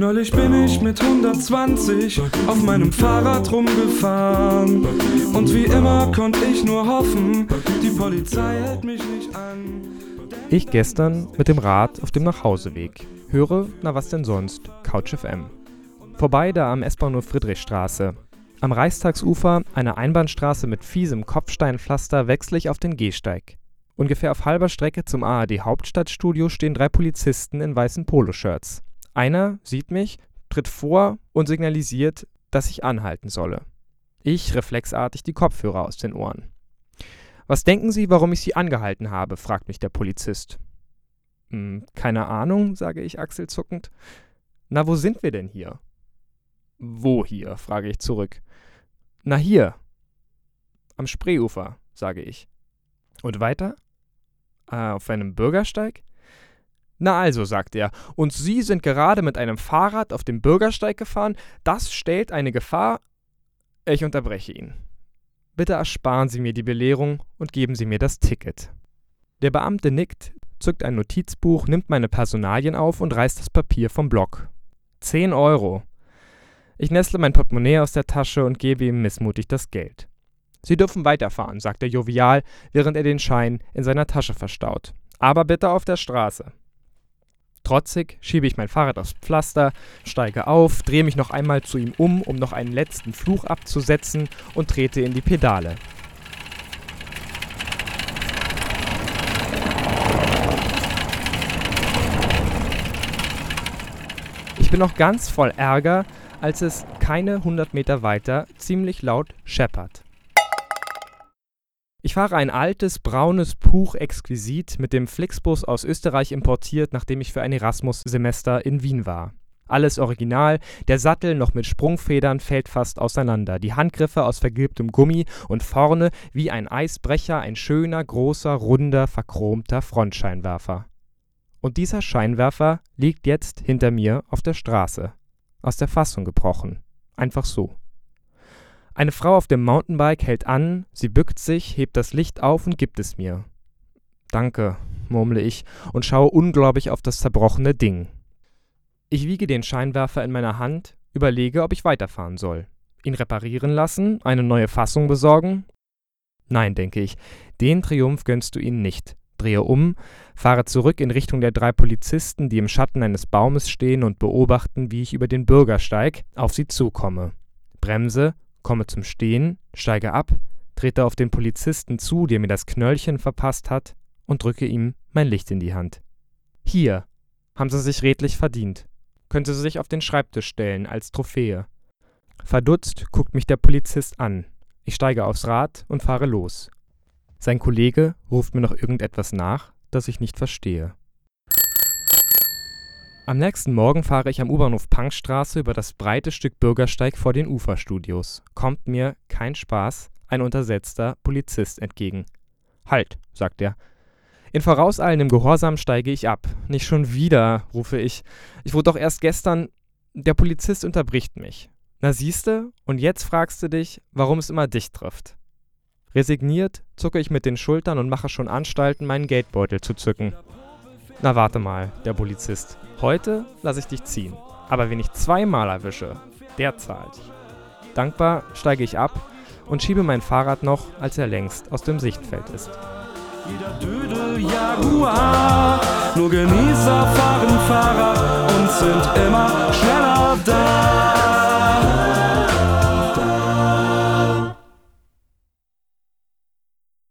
Neulich bin ich mit 120 auf meinem Fahrrad rumgefahren. Und wie immer konnte ich nur hoffen, die Polizei hält mich nicht an. Ich gestern mit dem Rad auf dem Nachhauseweg. Höre, na was denn sonst, Couch FM. Vorbei da am S-Bahnhof Friedrichstraße. Am Reichstagsufer, einer Einbahnstraße mit fiesem Kopfsteinpflaster, wechsle ich auf den Gehsteig. Ungefähr auf halber Strecke zum ARD Hauptstadtstudio stehen drei Polizisten in weißen Poloshirts. Einer sieht mich, tritt vor und signalisiert, dass ich anhalten solle. Ich reflexartig die Kopfhörer aus den Ohren. Was denken Sie, warum ich Sie angehalten habe? fragt mich der Polizist. Hm, keine Ahnung, sage ich achselzuckend. Na, wo sind wir denn hier? Wo hier? frage ich zurück. Na hier. Am Spreeufer, sage ich. Und weiter? Äh, auf einem Bürgersteig? Na also, sagt er, und Sie sind gerade mit einem Fahrrad auf dem Bürgersteig gefahren, das stellt eine Gefahr. Ich unterbreche ihn. Bitte ersparen Sie mir die Belehrung und geben Sie mir das Ticket. Der Beamte nickt, zückt ein Notizbuch, nimmt meine Personalien auf und reißt das Papier vom Block. Zehn Euro. Ich nestle mein Portemonnaie aus der Tasche und gebe ihm missmutig das Geld. Sie dürfen weiterfahren, sagt er jovial, während er den Schein in seiner Tasche verstaut. Aber bitte auf der Straße. Trotzig schiebe ich mein Fahrrad aufs Pflaster, steige auf, drehe mich noch einmal zu ihm um, um noch einen letzten Fluch abzusetzen und trete in die Pedale. Ich bin noch ganz voll Ärger, als es keine hundert Meter weiter ziemlich laut scheppert. Ich fahre ein altes, braunes Puch exquisit mit dem Flixbus aus Österreich importiert, nachdem ich für ein Erasmus-Semester in Wien war. Alles original, der Sattel noch mit Sprungfedern fällt fast auseinander, die Handgriffe aus vergilbtem Gummi und vorne wie ein Eisbrecher ein schöner, großer, runder, verchromter Frontscheinwerfer. Und dieser Scheinwerfer liegt jetzt hinter mir auf der Straße. Aus der Fassung gebrochen. Einfach so. Eine Frau auf dem Mountainbike hält an, sie bückt sich, hebt das Licht auf und gibt es mir. Danke, murmle ich und schaue ungläubig auf das zerbrochene Ding. Ich wiege den Scheinwerfer in meiner Hand, überlege, ob ich weiterfahren soll. Ihn reparieren lassen, eine neue Fassung besorgen? Nein, denke ich, den Triumph gönnst du ihnen nicht. Drehe um, fahre zurück in Richtung der drei Polizisten, die im Schatten eines Baumes stehen und beobachten, wie ich über den Bürgersteig auf sie zukomme. Bremse komme zum Stehen, steige ab, trete auf den Polizisten zu, der mir das Knöllchen verpasst hat, und drücke ihm mein Licht in die Hand. Hier, haben Sie sich redlich verdient. Können Sie sich auf den Schreibtisch stellen als Trophäe. Verdutzt guckt mich der Polizist an. Ich steige aufs Rad und fahre los. Sein Kollege ruft mir noch irgendetwas nach, das ich nicht verstehe. Am nächsten Morgen fahre ich am U-Bahnhof Punkstraße über das breite Stück Bürgersteig vor den Uferstudios. Kommt mir, kein Spaß, ein untersetzter Polizist entgegen. Halt, sagt er. In vorauseilendem Gehorsam steige ich ab. Nicht schon wieder, rufe ich. Ich wurde doch erst gestern. Der Polizist unterbricht mich. Na siehste, und jetzt fragst du dich, warum es immer dich trifft. Resigniert zucke ich mit den Schultern und mache schon Anstalten, meinen Geldbeutel zu zücken. Na warte mal, der Polizist. Heute lasse ich dich ziehen. Aber wenn ich zweimal erwische, der zahlt. Dankbar steige ich ab und schiebe mein Fahrrad noch, als er längst aus dem Sichtfeld ist. Jeder Dödel Jaguar, nur Genießer fahren Fahrrad und sind immer